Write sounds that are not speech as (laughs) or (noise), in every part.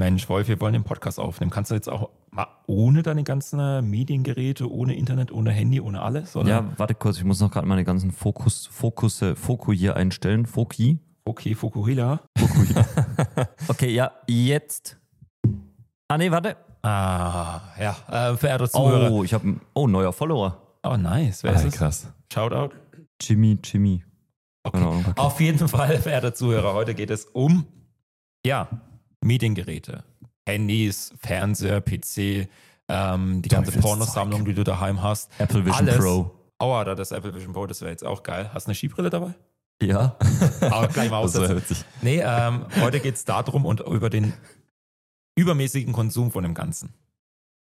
Mensch, Wolf, wir wollen den Podcast aufnehmen. Kannst du jetzt auch mal ohne deine ganzen äh, Mediengeräte, ohne Internet, ohne Handy, ohne alles? Oder? Ja, warte kurz, ich muss noch gerade meine ganzen Fokus, Fokus, Foku hier einstellen. Foki. Okay, Fukuhila. (laughs) Okay, ja, jetzt. Ah, nee, warte. Ah, ja, äh, verehrte Zuhörer. Oh, ich habe Oh, neuer Follower. Oh, nice. Wer Ah, ist es? krass. Shoutout. Jimmy, Jimmy. Keine Ahnung. Okay. Auf jeden Fall, verehrte Zuhörer, heute geht es um, ja, Mediengeräte. Handys, Fernseher, PC, ähm, die ganze. Pornosammlung, die du daheim hast. Apple Vision Alles. Pro. Aua, da das Apple Vision Pro, das wäre jetzt auch geil. Hast du eine Skibrille dabei? Ja. (laughs) Aber gleich mal Das wäre aussetzen. witzig. Nee, ähm, heute geht es darum und über den übermäßigen Konsum von dem Ganzen.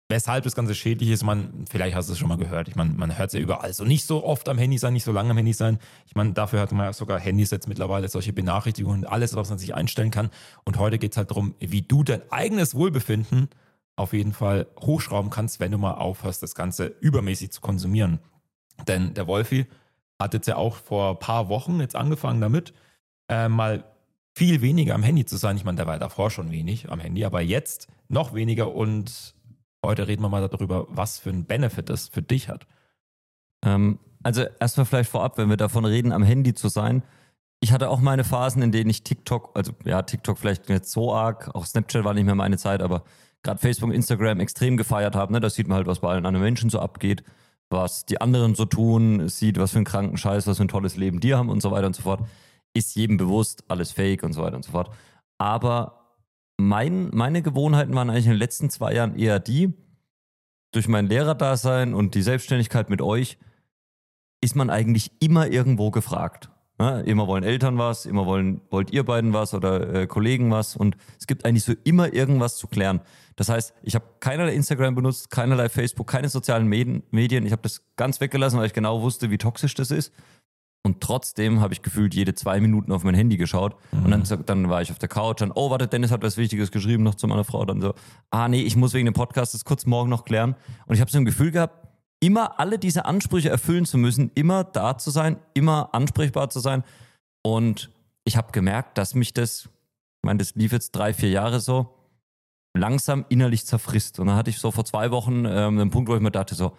Weshalb das Ganze schädlich ist, man, vielleicht hast du es schon mal gehört, ich meine, man hört es ja überall, so nicht so oft am Handy sein, nicht so lange am Handy sein. Ich meine, dafür hat man ja sogar Handys jetzt mittlerweile, solche Benachrichtigungen und alles, was man sich einstellen kann. Und heute geht es halt darum, wie du dein eigenes Wohlbefinden auf jeden Fall hochschrauben kannst, wenn du mal aufhörst, das Ganze übermäßig zu konsumieren. Denn der Wolfi hat jetzt ja auch vor ein paar Wochen jetzt angefangen damit, äh, mal viel weniger am Handy zu sein. Ich meine, der war davor schon wenig am Handy, aber jetzt noch weniger und heute reden wir mal darüber, was für ein Benefit das für dich hat. Ähm, also erstmal vielleicht vorab, wenn wir davon reden, am Handy zu sein. Ich hatte auch meine Phasen, in denen ich TikTok, also ja, TikTok vielleicht nicht so arg, auch Snapchat war nicht mehr meine Zeit, aber gerade Facebook, Instagram extrem gefeiert habe. Ne? Da sieht man halt, was bei allen anderen Menschen so abgeht, was die anderen so tun, sieht, was für einen kranken Scheiß, was für ein tolles Leben die haben und so weiter und so fort. Ist jedem bewusst, alles fake und so weiter und so fort. Aber mein, meine Gewohnheiten waren eigentlich in den letzten zwei Jahren eher die, durch mein Lehrerdasein und die Selbstständigkeit mit euch, ist man eigentlich immer irgendwo gefragt. Ja, immer wollen Eltern was, immer wollen, wollt ihr beiden was oder äh, Kollegen was und es gibt eigentlich so immer irgendwas zu klären. Das heißt, ich habe keinerlei Instagram benutzt, keinerlei Facebook, keine sozialen. Medien. Ich habe das ganz weggelassen, weil ich genau wusste, wie toxisch das ist. Und trotzdem habe ich gefühlt jede zwei Minuten auf mein Handy geschaut. Und dann, dann war ich auf der Couch, dann, oh, warte, Dennis hat was Wichtiges geschrieben noch zu meiner Frau. Dann so, ah, nee, ich muss wegen dem Podcast das kurz morgen noch klären. Und ich habe so ein Gefühl gehabt, immer alle diese Ansprüche erfüllen zu müssen, immer da zu sein, immer ansprechbar zu sein. Und ich habe gemerkt, dass mich das, ich meine, das lief jetzt drei, vier Jahre so, langsam innerlich zerfrisst. Und dann hatte ich so vor zwei Wochen ähm, einen Punkt, wo ich mir dachte, so,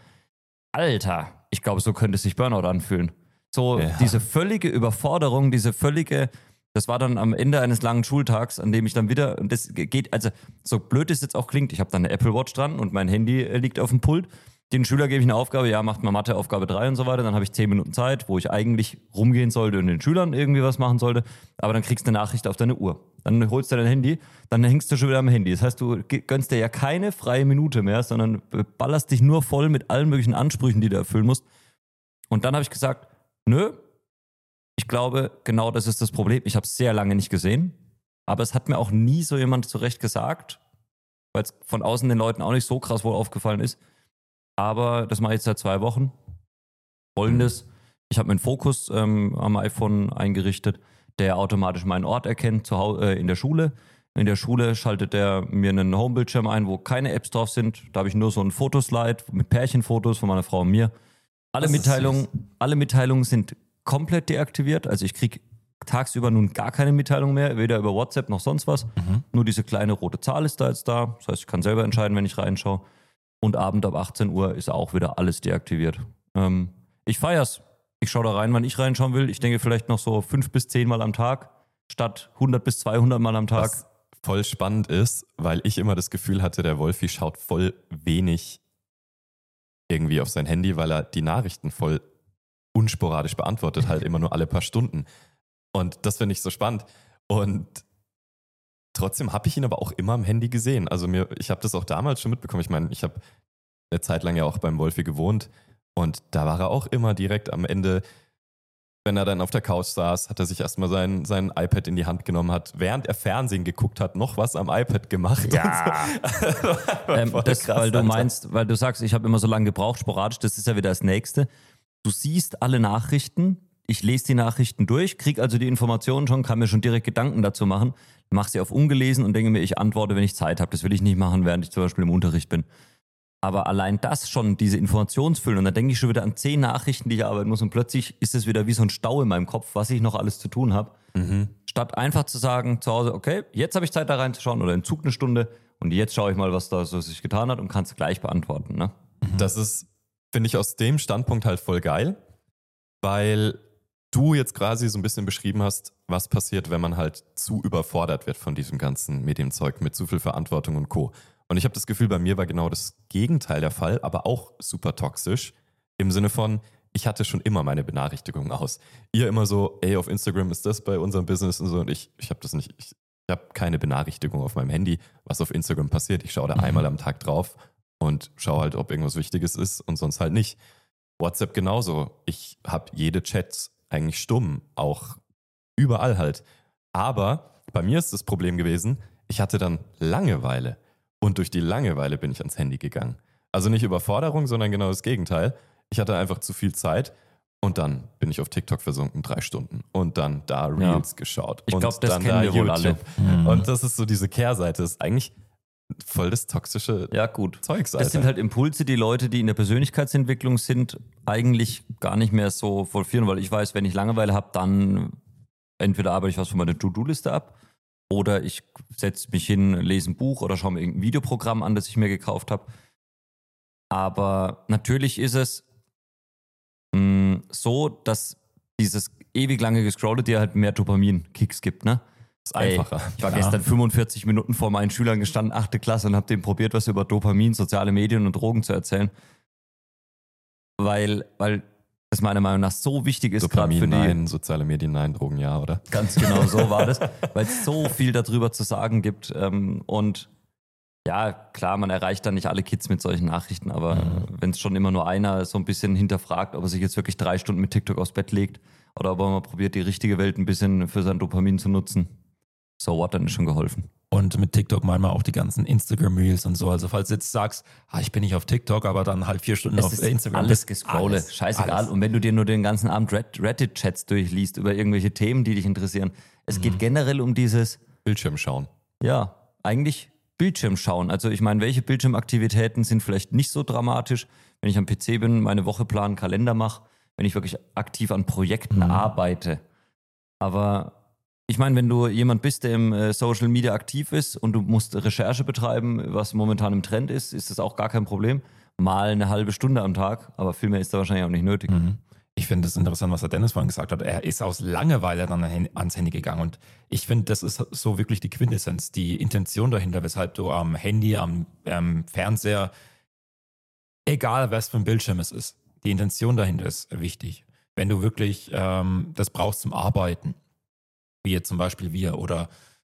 Alter, ich glaube, so könnte sich Burnout anfühlen. So Ja. diese völlige Überforderung, diese völlige, das war dann am Ende eines langen Schultags, an dem ich dann wieder, und das geht, also so blöd es jetzt auch klingt, ich habe dann eine Apple Watch dran und mein Handy äh, liegt auf dem Pult. Den Schüler gebe ich eine Aufgabe, ja, macht mal Mathe, Aufgabe 3 und so weiter. Dann habe ich 10 Minuten Zeit, wo ich eigentlich rumgehen sollte und den Schülern irgendwie was machen sollte. Aber dann kriegst du eine Nachricht auf deine Uhr. Dann holst du dein Handy, dann hängst du schon wieder am Handy. Das heißt, du gönnst dir ja keine freie Minute mehr, sondern ballerst dich nur voll mit allen möglichen Ansprüchen, die du erfüllen musst. Und dann habe ich gesagt, nö, ich glaube, genau das ist das Problem. Ich habe es sehr lange nicht gesehen, aber es hat mir auch nie so jemand zurecht gesagt, weil es von außen den Leuten auch nicht so krass wohl aufgefallen ist. Aber das mache ich jetzt seit zwei Wochen. Folgendes, ich habe meinen Fokus ähm, am iPhone eingerichtet, der automatisch meinen Ort erkennt äh, in der Schule. In der Schule schaltet er mir einen Homebildschirm ein, wo keine Apps drauf sind. Da habe ich nur so ein Fotoslide mit Pärchenfotos von meiner Frau und mir. Alle Mitteilungen, alle Mitteilungen sind komplett deaktiviert. Also ich kriege tagsüber nun gar keine Mitteilung mehr, weder über WhatsApp noch sonst was. Nur diese kleine rote Zahl ist da jetzt da. Das heißt, ich kann selber entscheiden, wenn ich reinschaue. Und Abend ab 18 Uhr ist auch wieder alles deaktiviert. Ähm, ich feier's. Ich schaue da rein, wann ich reinschauen will. Ich denke vielleicht noch so fünf bis zehn Mal am Tag, statt 100 bis 200 Mal am Tag. Was voll spannend ist, weil ich immer das Gefühl hatte, der Wolfi schaut voll wenig irgendwie auf sein Handy, weil er die Nachrichten voll unsporadisch beantwortet, halt immer nur alle paar Stunden. Und das finde ich so spannend. Und trotzdem habe ich ihn aber auch immer am Handy gesehen. Also mir, ich habe das auch damals schon mitbekommen. Ich meine, ich habe eine Zeit lang ja auch beim Wolfi gewohnt und da war er auch immer direkt am Ende, wenn er dann auf der Couch saß, hat er sich erstmal sein, sein iPad in die Hand genommen, hat, während er Fernsehen geguckt hat, noch was am iPad gemacht. Ja. (laughs) So. (laughs) Ähm, das, krass, weil du meinst, weil du sagst, ich habe immer so lange gebraucht, sporadisch, das ist ja wieder das Nächste. Du siehst alle Nachrichten, ich lese die Nachrichten durch, krieg also die Informationen schon, kann mir schon direkt Gedanken dazu machen, mache sie auf ungelesen und denke mir, ich antworte, wenn ich Zeit habe. Das will ich nicht machen, während ich zum Beispiel im Unterricht bin. Aber allein das schon, diese Informationsfüllen, und dann denke ich schon wieder an zehn Nachrichten, die ich arbeiten muss, und plötzlich ist es wieder wie so ein Stau in meinem Kopf, was ich noch alles zu tun habe. Mhm. Statt einfach zu sagen zu Hause, okay, jetzt habe ich Zeit da reinzuschauen oder im Zug eine Stunde und jetzt schaue ich mal, was da so sich getan hat und kann es gleich beantworten. Ne? Das ist, finde ich, aus dem Standpunkt halt voll geil, weil du jetzt quasi so ein bisschen beschrieben hast, was passiert, wenn man halt zu überfordert wird von diesem ganzen Medienzeug mit zu viel Verantwortung und Co. Und ich habe das Gefühl, bei mir war genau das Gegenteil der Fall, aber auch super toxisch. Im Sinne von, ich hatte schon immer meine Benachrichtigungen aus. Ihr immer so, ey, auf Instagram ist das bei unserem Business und so. Und ich, ich habe das nicht, ich, ich habe keine Benachrichtigung auf meinem Handy, was auf Instagram passiert. Ich schaue da Mhm. einmal am Tag drauf und schaue halt, ob irgendwas Wichtiges ist und sonst halt nicht. WhatsApp genauso. Ich habe jede Chats eigentlich stumm, auch überall halt. Aber bei mir ist das Problem gewesen, ich hatte dann Langeweile. Und durch die Langeweile bin ich ans Handy gegangen. Also nicht Überforderung, sondern genau das Gegenteil. Ich hatte einfach zu viel Zeit und dann bin ich auf TikTok versunken, drei Stunden. Und dann da Ja. Reels geschaut. Ich Und glaub, das dann kennen da wir wohl alle. Mhm. Und das ist so diese Kehrseite. Das ist eigentlich voll das toxische Ja, gut. Zeugs, Das sind halt Impulse, die Leute, die in der Persönlichkeitsentwicklung sind, eigentlich gar nicht mehr so vollführen, weil ich weiß, wenn ich Langeweile habe, dann entweder arbeite ich was von meiner To-Do-Liste ab oder ich setze mich hin, lese ein Buch oder schaue mir irgendein Videoprogramm an, das ich mir gekauft habe. Aber natürlich ist es mh, so, dass dieses ewig lange Gescrolle dir halt mehr Dopamin-Kicks gibt, ne? ist einfacher. Ich war Ja. gestern 45 Minuten vor meinen Schülern gestanden, achte Klasse, und habe denen probiert, was über Dopamin, soziale Medien und Drogen zu erzählen. Weil, weil das meiner Meinung nach so wichtig ist, gerade Dopamin für die. nein, soziale Medien nein, Drogen ja, oder? Ganz genau so war das, weil es so viel darüber zu sagen gibt. Ähm, und ja, klar, man erreicht dann nicht alle Kids mit solchen Nachrichten, aber Mhm. wenn es schon immer nur einer so ein bisschen hinterfragt, ob er sich jetzt wirklich drei Stunden mit TikTok aufs Bett legt oder ob er mal probiert, die richtige Welt ein bisschen für sein Dopamin zu nutzen, so what, dann ist schon geholfen. Und mit TikTok manchmal auch die ganzen Instagram-Reels und so. Also falls du jetzt sagst, ah, ich bin nicht auf TikTok, aber dann halt vier Stunden Es auf ist Instagram. alles gescrolle, alles, scheißegal. alles. Und wenn du dir nur den ganzen Abend Red- Reddit-Chats durchliest über irgendwelche Themen, die dich interessieren, es Mhm. geht generell um dieses, Bildschirm schauen. ja, eigentlich Bildschirm schauen. Also ich meine, welche Bildschirmaktivitäten sind vielleicht nicht so dramatisch, wenn ich am PC bin, meine Woche planen, Kalender mache, wenn ich wirklich aktiv an Projekten Mhm. arbeite. Aber ich meine, wenn du jemand bist, der im äh, Social Media aktiv ist und du musst Recherche betreiben, was momentan im Trend ist, ist das auch gar kein Problem. Mal eine halbe Stunde am Tag, aber viel mehr ist da wahrscheinlich auch nicht nötig. Mhm. Ich finde es interessant, was der Dennis vorhin gesagt hat. Er ist aus Langeweile dann ans Handy gegangen. Und ich finde, das ist so wirklich die Quintessenz, die Intention dahinter, weshalb du am Handy, am ähm, Fernseher, egal was für ein Bildschirm es ist, die Intention dahinter ist wichtig. Wenn du wirklich ähm, das brauchst zum Arbeiten, wie jetzt zum Beispiel wir, oder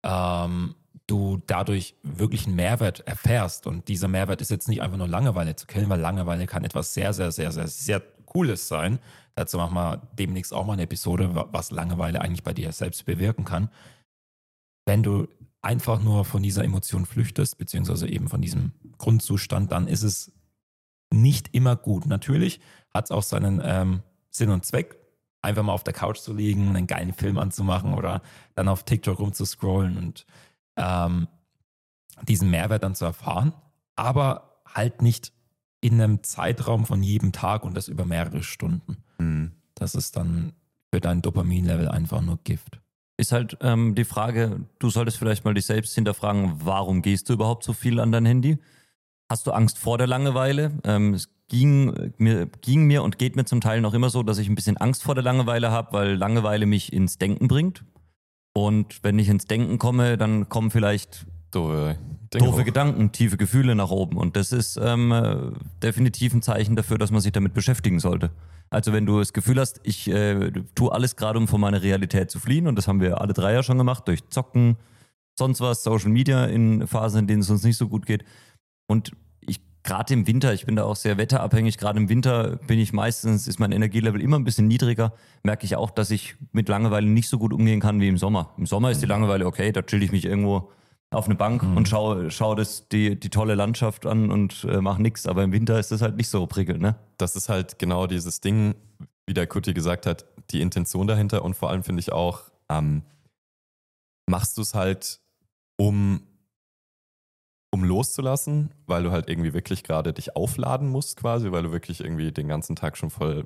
ähm, du dadurch wirklich einen Mehrwert erfährst. Und dieser Mehrwert ist jetzt nicht einfach nur Langeweile zu killen, weil Langeweile kann etwas sehr, sehr, sehr, sehr, sehr Cooles sein. Dazu machen wir demnächst auch mal eine Episode, wa- was Langeweile eigentlich bei dir selbst bewirken kann. Wenn du einfach nur von dieser Emotion flüchtest, beziehungsweise eben von diesem Grundzustand, dann ist es nicht immer gut. Natürlich hat es auch seinen ähm, Sinn und Zweck, einfach mal auf der Couch zu liegen, einen geilen Film anzumachen oder dann auf TikTok rumzuscrollen und ähm, diesen Mehrwert dann zu erfahren, aber halt nicht in einem Zeitraum von jedem Tag und das über mehrere Stunden. Mhm. Das ist dann für dein Dopaminlevel einfach nur Gift. Ist halt ähm, die Frage, du solltest vielleicht mal dich selbst hinterfragen, warum gehst du überhaupt so viel an dein Handy? Hast du Angst vor der Langeweile? Ähm, es ging mir, ging mir und geht mir zum Teil noch immer so, dass ich ein bisschen Angst vor der Langeweile habe, weil Langeweile mich ins Denken bringt. Und wenn ich ins Denken komme, dann kommen vielleicht Doofe, doofe. Gedanken, tiefe Gefühle nach oben. Und das ist ähm, äh, definitiv ein Zeichen dafür, dass man sich damit beschäftigen sollte. Also wenn du das Gefühl hast, ich äh, tue alles gerade, um von meiner Realität zu fliehen, und das haben wir alle drei ja schon gemacht, durch Zocken, sonst was, Social Media in Phasen, in denen es uns nicht so gut geht. Und ich gerade im Winter, ich bin da auch sehr wetterabhängig, gerade im Winter bin ich meistens, ist mein Energielevel immer ein bisschen niedriger, merke ich auch, dass ich mit Langeweile nicht so gut umgehen kann wie im Sommer. Im Sommer ist die Langeweile okay, da chill ich mich irgendwo auf eine Bank und schaue schau das, die, die tolle Landschaft an und äh, mache nichts. Aber im Winter ist das halt nicht so prickelnd, ne? das ist halt genau dieses Ding, wie der Kuti gesagt hat, die Intention dahinter und vor allem finde ich auch, ähm, machst du es halt, um, um loszulassen, weil du halt irgendwie wirklich gerade dich aufladen musst quasi, weil du wirklich irgendwie den ganzen Tag schon voll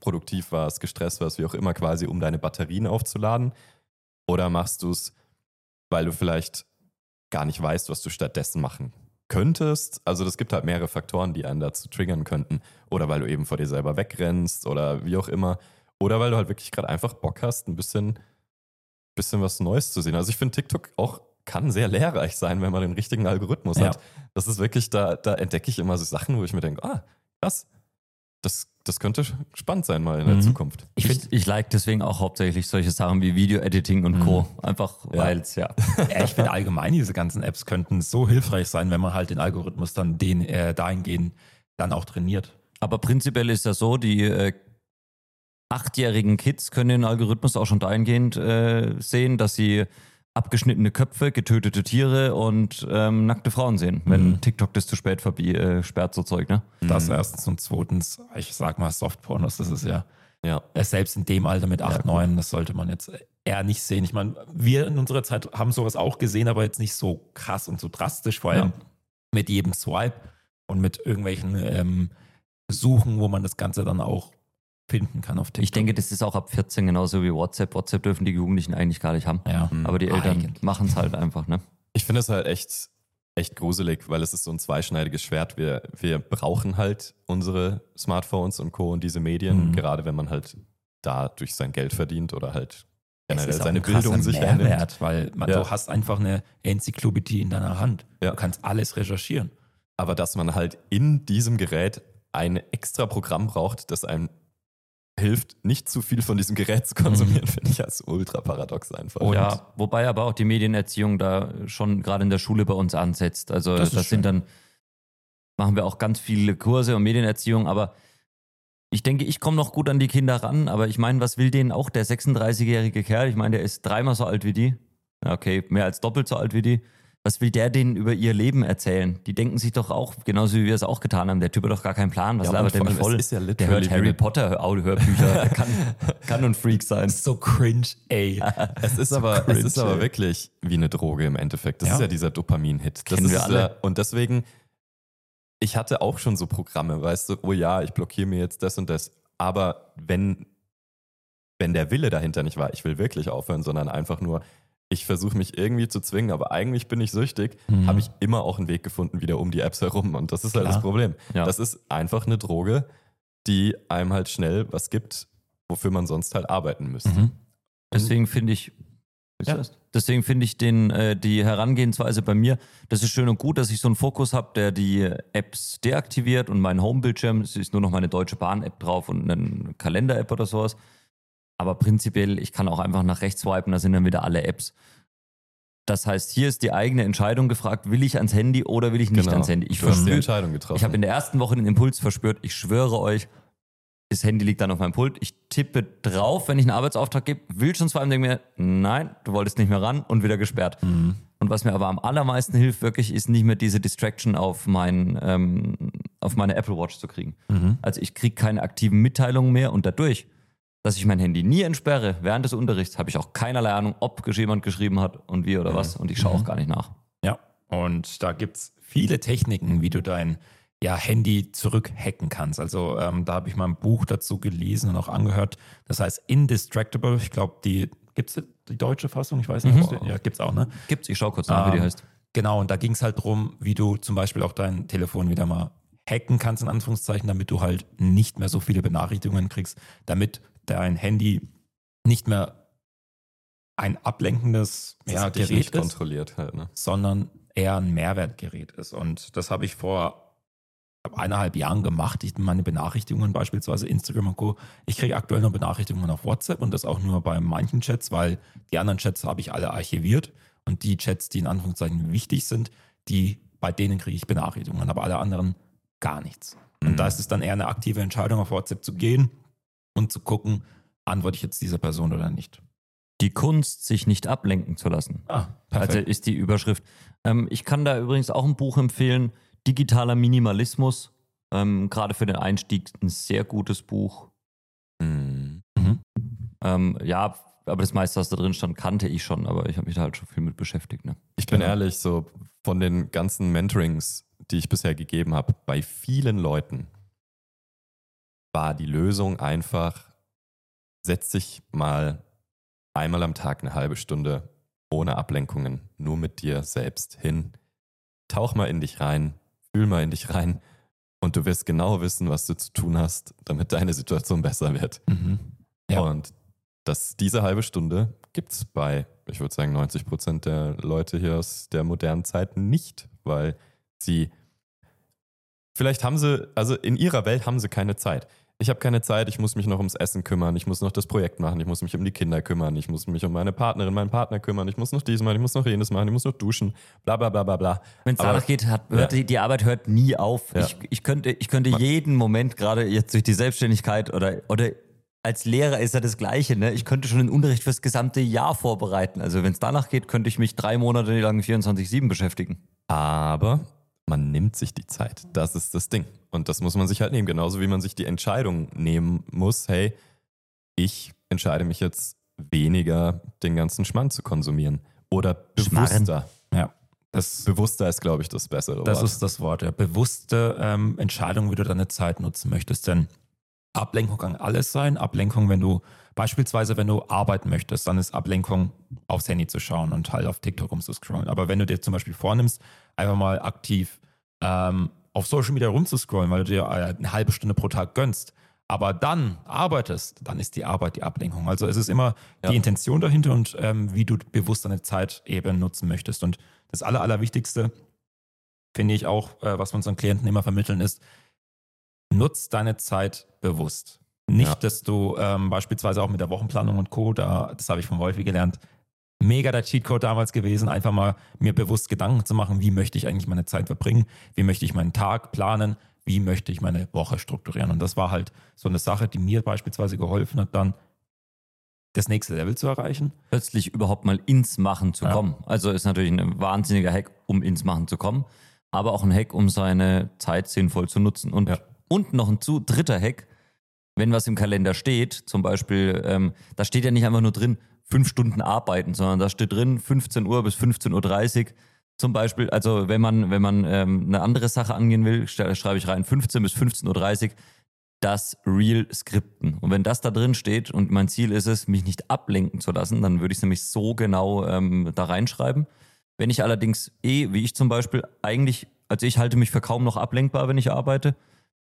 produktiv warst, gestresst warst, wie auch immer quasi, um deine Batterien aufzuladen. Oder machst du es, weil du vielleicht gar nicht weißt, was du stattdessen machen könntest? Also das gibt halt mehrere Faktoren, die einen dazu triggern könnten. Oder weil du eben vor dir selber wegrennst oder wie auch immer. Oder weil du halt wirklich gerade einfach Bock hast, ein bisschen, bisschen was Neues zu sehen. Also ich finde TikTok auch kann sehr lehrreich sein, wenn man den richtigen Algorithmus Ja. hat. Das ist wirklich, da, da entdecke ich immer so Sachen, wo ich mir denke, ah, krass, das, das könnte spannend sein mal in der Mhm. Zukunft. Ich, ich, ich like deswegen auch hauptsächlich solche Sachen wie Video-Editing und Co. Einfach Ja. weil es ja. (laughs) Ja, ich finde allgemein, diese ganzen Apps könnten so hilfreich sein, wenn man halt den Algorithmus dann den äh, dahingehend dann auch trainiert. Aber prinzipiell ist ja so, die äh, achtjährigen Kids können den Algorithmus auch schon dahingehend äh, sehen, dass sie abgeschnittene Köpfe, getötete Tiere und ähm, nackte Frauen sehen, wenn Mhm. TikTok das zu spät äh, sperrt, so Zeug, ne? Das erstens und zweitens, ich sag mal Softpornos, das ist ja Ja. äh, selbst in dem Alter mit 8, Ja, 9, das sollte man jetzt eher nicht sehen. Ich meine, wir in unserer Zeit haben sowas auch gesehen, aber jetzt nicht so krass und so drastisch, vor allem mit jedem Swipe und mit irgendwelchen ähm, Suchen, wo man das Ganze dann auch finden kann auf TikTok. Ich denke, das ist auch ab 14 genauso wie WhatsApp. WhatsApp dürfen die Jugendlichen eigentlich gar nicht haben. ja. Mhm. Aber die Eltern Eigentlich. machen es halt einfach, ne? Ich finde es halt echt, echt gruselig, weil es ist so ein zweischneidiges Schwert. Wir, wir brauchen halt unsere Smartphones und Co. und diese Medien, Mhm. gerade wenn man halt dadurch sein Geld verdient oder halt Es generell seine Bildung sich. Mehrwert, weil man, Ja. du hast einfach eine Enzyklopädie in deiner Hand. Ja. Du kannst alles recherchieren. Aber dass man halt in diesem Gerät ein extra Programm braucht, das einem hilft, nicht zu viel von diesem Gerät zu konsumieren, finde ich als ultra paradox einfach. Und- ja, wobei aber auch die Medienerziehung da schon gerade in der Schule bei uns ansetzt. Also Das das, sind dann, machen wir auch ganz viele Kurse und Medienerziehung, aber ich denke, ich komme noch gut an die Kinder ran, aber ich meine, was will denen auch der 36-jährige Kerl? Ich meine, der ist dreimal so alt wie die. Okay, mehr als doppelt so alt wie die. Was will der denen über ihr Leben erzählen? Die denken sich doch auch, genauso wie wir es auch getan haben, der Typ hat doch gar keinen Plan. Was Ja, labert der mich voll? ja der hört Harry Potter Audio-Hörbücher. (laughs) kann, kann ein Freak sein. So cringe, ey. (laughs) Es ist, aber, cringe, es ist aber wirklich wie eine Droge im Endeffekt. Das Ja. ist ja dieser Dopamin-Hit. Das Kennen wir alle. Und deswegen, ich hatte auch schon so Programme, weißt du, oh ja, ich blockiere mir jetzt das und das. Aber wenn, wenn der Wille dahinter nicht war, ich will wirklich aufhören, sondern einfach nur, ich versuche mich irgendwie zu zwingen, aber eigentlich bin ich süchtig, Mhm. habe ich immer auch einen Weg gefunden, wieder um die Apps herum. Und das ist halt Klar. das Problem. Ja. Das ist einfach eine Droge, die einem halt schnell was gibt, wofür man sonst halt arbeiten müsste. Mhm. Deswegen finde ich, Ja. deswegen finde ich den, äh, die Herangehensweise bei mir, das ist schön und gut, dass ich so einen Fokus habe, der die Apps deaktiviert und mein Homebildschirm, es ist nur noch meine Deutsche Bahn-App drauf und eine Kalender-App oder sowas. Aber prinzipiell, ich kann auch einfach nach rechts swipen, da sind dann wieder alle Apps. Das heißt, hier ist die eigene Entscheidung gefragt, will ich ans Handy oder will ich nicht ans Handy? Ich Genau. hast die Entscheidung getroffen. ich habe in der ersten Woche den Impuls verspürt, ich schwöre euch, das Handy liegt dann auf meinem Pult. Ich tippe drauf, wenn ich einen Arbeitsauftrag gebe, will schon zwar denke mir, nein, du wolltest nicht mehr ran und wieder gesperrt. Mhm. Und was mir aber am allermeisten hilft, wirklich, ist nicht mehr diese Distraction auf, mein, ähm, auf meine Apple Watch zu kriegen. Mhm. Also ich kriege keine aktiven Mitteilungen mehr und dadurch, dass ich mein Handy nie entsperre während des Unterrichts, habe ich auch keinerlei Ahnung, ob jemand geschrieben hat und wie oder was. Und ich schaue auch gar nicht nach. Ja, und da gibt es viele Techniken, wie du dein ja, Handy zurückhacken kannst. Also ähm, da habe ich mal ein Buch dazu gelesen und auch angehört. Das heißt Indistractable. Ich glaube, die gibt es die deutsche Fassung? Ich weiß nicht. Mhm. die- Ja, gibt es auch, ne? Gibt's, ich schaue kurz nach, wie die Ähm, heißt. Genau, und da ging es halt drum, wie du zum Beispiel auch dein Telefon wieder mal hacken kannst, in Anführungszeichen, damit du halt nicht mehr so viele Benachrichtigungen kriegst, damit dein Handy nicht mehr ein ablenkendes ja, Gerät ist, kontrolliert halt, ne? sondern eher ein Mehrwertgerät ist. Und das habe ich vor eineinhalb Jahren gemacht. Ich meine Benachrichtigungen, beispielsweise Instagram und Co. Ich kriege aktuell noch Benachrichtigungen auf WhatsApp und das auch nur bei manchen Chats, weil die anderen Chats habe ich alle archiviert und die Chats, die in Anführungszeichen wichtig sind, die bei denen kriege ich Benachrichtigungen, aber alle anderen gar nichts. Und Mhm. da ist es dann eher eine aktive Entscheidung, auf WhatsApp zu gehen und zu gucken, antworte ich jetzt dieser Person oder nicht. Die Kunst, sich nicht ablenken zu lassen. Ah, Also ist die Überschrift. Ähm, ich kann da übrigens auch ein Buch empfehlen, Digitaler Minimalismus. Ähm, Gerade für den Einstieg ein sehr gutes Buch. Mhm. Ähm, ja, aber das meiste, was da drin stand, kannte ich schon, aber ich habe mich da halt schon viel mit beschäftigt. Ne? Ich bin Genau. ehrlich, so von den ganzen Mentorings, die ich bisher gegeben habe, bei vielen Leuten war die Lösung einfach, setz dich mal einmal am Tag eine halbe Stunde ohne Ablenkungen, nur mit dir selbst hin. Tauch mal in dich rein, fühl mal in dich rein und du wirst genau wissen, was du zu tun hast, damit deine Situation besser wird. Mhm. Ja. Und das, diese halbe Stunde gibt es bei, ich würde sagen, 90 Prozent der Leute hier aus der modernen Zeit nicht, weil sie, vielleicht haben sie, also in ihrer Welt haben sie keine Zeit. Ich habe keine Zeit, ich muss mich noch ums Essen kümmern, ich muss noch das Projekt machen, ich muss mich um die Kinder kümmern, ich muss mich um meine Partnerin, meinen Partner kümmern, ich muss noch dies machen, ich muss noch jenes machen, ich muss noch duschen, bla bla bla bla bla. Wenn es danach geht, hat, hört Ja. die, die Arbeit hört nie auf. Ja. Ich, ich könnte, ich könnte jeden Moment, gerade jetzt durch die Selbstständigkeit oder, oder als Lehrer ist ja das Gleiche. Ne? Ich könnte schon den Unterricht fürs gesamte Jahr vorbereiten. Also wenn es danach geht, könnte ich mich drei Monate lang 24-7 beschäftigen. Aber man nimmt sich die Zeit. Das ist das Ding. Und das muss man sich halt nehmen. Genauso wie man sich die Entscheidung nehmen muss, hey, ich entscheide mich jetzt weniger, den ganzen Schmand zu konsumieren. Oder Schmarren. bewusster. Ja. Das, Bewusster ist, glaube ich, das bessere das Wort. ist das Wort. Ja. Bewusste ähm, Entscheidung, wie du deine Zeit nutzen möchtest. Denn Ablenkung kann alles sein. Ablenkung, wenn du beispielsweise, wenn du arbeiten möchtest, dann ist Ablenkung aufs Handy zu schauen und halt auf TikTok rumzuscrollen. Aber wenn du dir zum Beispiel vornimmst, einfach mal aktiv ähm, auf Social Media rumzuscrollen, weil du dir äh, eine halbe Stunde pro Tag gönnst, aber dann arbeitest, dann ist die Arbeit die Ablenkung. Also es ist immer Ja. die Intention dahinter und ähm, wie du bewusst deine Zeit eben nutzen möchtest. Und das Aller, Allerwichtigste, finde ich auch, äh, was wir unseren Klienten immer vermitteln, ist, nutz deine Zeit bewusst. Nicht, Ja. dass du ähm, beispielsweise auch mit der Wochenplanung und Co., da, das habe ich von Wolfi gelernt, mega der Cheatcode damals gewesen, einfach mal mir bewusst Gedanken zu machen, wie möchte ich eigentlich meine Zeit verbringen, wie möchte ich meinen Tag planen, wie möchte ich meine Woche strukturieren. Und das war halt so eine Sache, die mir beispielsweise geholfen hat, dann das nächste Level zu erreichen. plötzlich überhaupt mal ins Machen zu Ja. kommen. Also ist natürlich ein wahnsinniger Hack, um ins Machen zu kommen, aber auch ein Hack, um seine Zeit sinnvoll zu nutzen. Und, Ja. und noch ein zu dritter Hack, wenn was im Kalender steht, zum Beispiel, ähm, da steht ja nicht einfach nur drin, fünf Stunden arbeiten, sondern da steht drin 15 Uhr bis 15.30 Uhr. Zum Beispiel, also wenn man, wenn man ähm, eine andere Sache angehen will, sch- schreibe ich rein 15 bis 15.30 Uhr das Real skripten. Und wenn das da drin steht und mein Ziel ist es, mich nicht ablenken zu lassen, dann würde ich es nämlich so genau ähm, da reinschreiben. Wenn ich allerdings eh, wie ich zum Beispiel, eigentlich, also ich halte mich für kaum noch ablenkbar, wenn ich arbeite.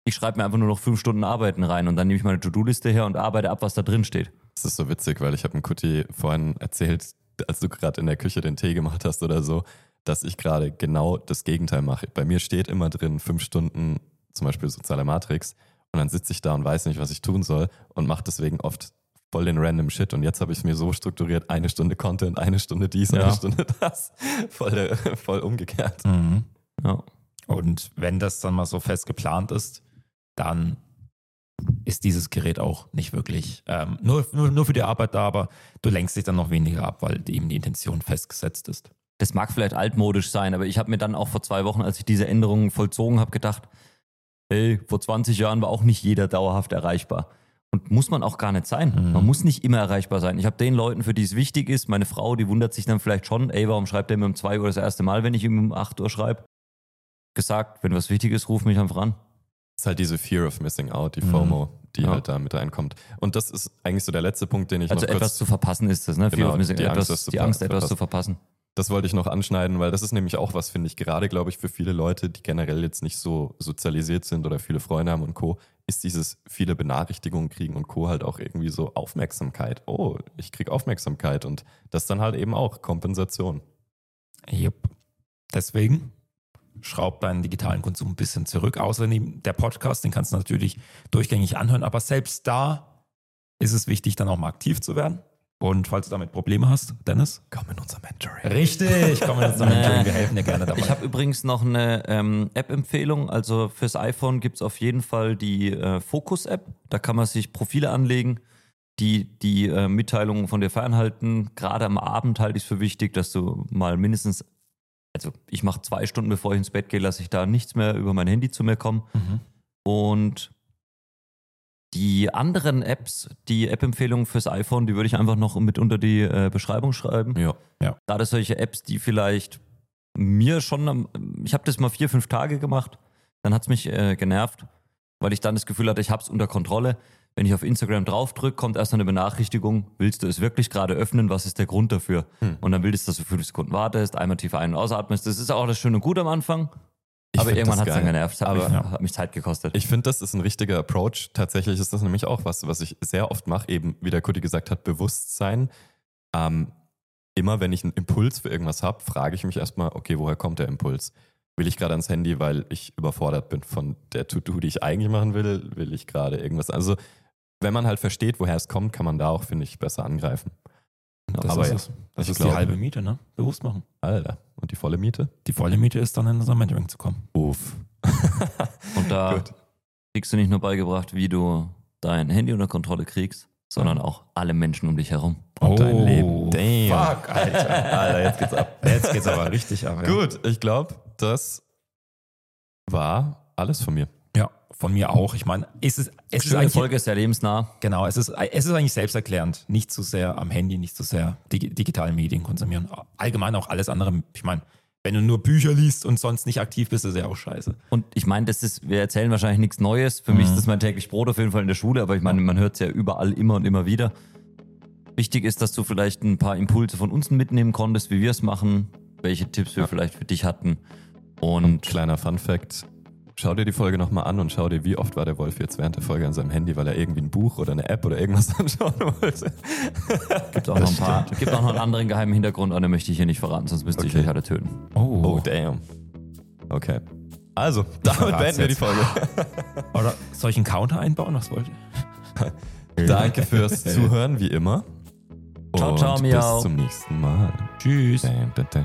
Ich schreibe mir einfach nur noch fünf Stunden Arbeiten rein und dann nehme ich meine To-Do-Liste her und arbeite ab, was da drin steht. Das ist so witzig, weil ich habe einem Kutti vorhin erzählt, als du gerade in der Küche den Tee gemacht hast oder so, dass ich gerade genau das Gegenteil mache. Bei mir steht immer drin fünf Stunden zum Beispiel soziale Matrix und dann sitze ich da und weiß nicht, was ich tun soll und mache deswegen oft voll den random Shit und jetzt habe ich es mir so strukturiert, eine Stunde Content, eine Stunde dies, Ja. eine Stunde das. (laughs) Voll, voll umgekehrt. Ja. Und wenn das dann mal so fest geplant ist, dann ist dieses Gerät auch nicht wirklich ähm, nur, nur, nur für die Arbeit da, aber du lenkst dich dann noch weniger ab, weil eben die Intention festgesetzt ist. Das mag vielleicht altmodisch sein, aber ich habe mir dann auch vor zwei Wochen, als ich diese Änderungen vollzogen habe, gedacht, hey, vor 20 Jahren war auch nicht jeder dauerhaft erreichbar. Und muss man auch gar nicht sein. Mhm. Man muss nicht immer erreichbar sein. Ich habe den Leuten, für die es wichtig ist, meine Frau, die wundert sich dann vielleicht schon, ey, warum schreibt er mir um 2 Uhr das erste Mal, wenn ich ihm um 8 Uhr schreibe? Gesagt, wenn was wichtig ist, ruf mich einfach an. Das ist halt diese Fear of Missing Out, die Mhm. FOMO, die Ja. halt da mit reinkommt. Und das ist eigentlich so der letzte Punkt, den ich Also noch kurz etwas zu verpassen ist das, ne? Fear Genau, of missing- die Angst, etwas, die Angst, etwas verpassen. zu verpassen. Das wollte ich noch anschneiden, weil das ist nämlich auch was, finde ich, gerade, glaube ich, für viele Leute, die generell jetzt nicht so sozialisiert sind oder viele Freunde haben und Co., ist dieses viele Benachrichtigungen kriegen und Co. halt auch irgendwie so Aufmerksamkeit. Oh, ich kriege Aufmerksamkeit und das dann halt eben auch Kompensation. Jupp. Deswegen schraub deinen digitalen Konsum ein bisschen zurück. Außerdem der Podcast, den kannst du natürlich durchgängig anhören, aber selbst da ist es wichtig, dann auch mal aktiv zu werden. Und falls du damit Probleme hast, Dennis? Komm in unser Mentoring. Richtig, komm (laughs) jetzt zum Mentoring, wir helfen dir gerne dabei. Ich habe übrigens noch eine ähm, App-Empfehlung. Also fürs iPhone gibt es auf jeden Fall die äh, Focus-App. Da kann man sich Profile anlegen, die die äh, Mitteilungen von dir fernhalten. Gerade am Abend halte ich es für wichtig, dass du mal mindestens, also ich mache zwei Stunden bevor ich ins Bett gehe, lasse ich da nichts mehr über mein Handy zu mir kommen. Mhm. Und die anderen Apps, die App-Empfehlungen fürs iPhone, die würde ich einfach noch mit unter die äh, Beschreibung schreiben. Ja. Gerade solche Apps, die vielleicht mir schon, am, ich habe das mal vier, fünf Tage gemacht, dann hat es mich äh, genervt, weil ich dann das Gefühl hatte, ich habe es unter Kontrolle. Wenn ich auf Instagram draufdrücke, kommt erst eine Benachrichtigung, willst du es wirklich gerade öffnen? Was ist der Grund dafür? Hm. Und dann willst du, dass du fünf Sekunden wartest, einmal tief ein- und ausatmest. Das ist auch alles schön und gut am Anfang. Ich aber irgendwann das hat es dann genervt. Hat, Aber- mich, hat mich Zeit gekostet. Ich finde, das ist ein richtiger Approach. Tatsächlich ist das nämlich auch was, was ich sehr oft mache, eben, wie der Kuti gesagt hat, Bewusstsein. Ähm, immer wenn ich einen Impuls für irgendwas habe, frage ich mich erstmal, okay, woher kommt der Impuls? Will ich gerade ans Handy, weil ich überfordert bin von der To-Do, die ich eigentlich machen will? Will ich gerade irgendwas? Also, wenn man halt versteht, woher es kommt, kann man da auch, finde ich, besser angreifen. Das aber ist, ja, es. das ist die halbe Miete, ne? Bewusst machen. Alter. Und die volle Miete? Die volle Miete ist dann in unser Mentoring zu kommen. Uff. (laughs) Und da (laughs) Gut. kriegst du nicht nur beigebracht, wie du dein Handy unter Kontrolle kriegst, sondern auch alle Menschen um dich herum. Und dein Leben. Damn. Fuck, Alter. (laughs) Alter, jetzt geht's ab. Jetzt geht's aber richtig ab. Ja. Gut, ich glaube, das war alles von mir. Ja, von mir auch. Ich meine, es ist, es ist Schöne eigentlich, Folge ist sehr lebensnah. genau, es ist, es ist eigentlich selbsterklärend. Nicht zu sehr am Handy, nicht zu sehr digi digitale Medien konsumieren. Allgemein auch alles andere. Ich meine, wenn du nur Bücher liest und sonst nicht aktiv bist, ist ja auch scheiße. Und ich meine, das ist, wir erzählen wahrscheinlich nichts Neues. Für mich ist das mein täglich Brot auf jeden Fall in der Schule, aber ich meine, man hört es ja überall immer und immer wieder. Wichtig ist, dass du vielleicht ein paar Impulse von uns mitnehmen konntest, wie wir es machen, welche Tipps wir vielleicht für dich hatten. Und Kleiner Fun Fact. Schau dir die Folge nochmal an und schau dir, wie oft war der Wolf jetzt während der Folge an seinem Handy, weil er irgendwie ein Buch oder eine App oder irgendwas (laughs) anschauen wollte. gibt auch noch ein paar, gibt auch noch einen anderen geheimen Hintergrund an, den möchte ich hier nicht verraten, sonst müsste ich Okay. euch alle töten. Oh, damn. Okay. Also, damit beenden wir die. Folge. (laughs) Oder soll ich einen Counter einbauen? Was wollt ihr? (laughs) Danke fürs Zuhören, wie immer. Ciao, ciao, Und miau. bis zum nächsten Mal. Tschüss. Dam, dam, dam.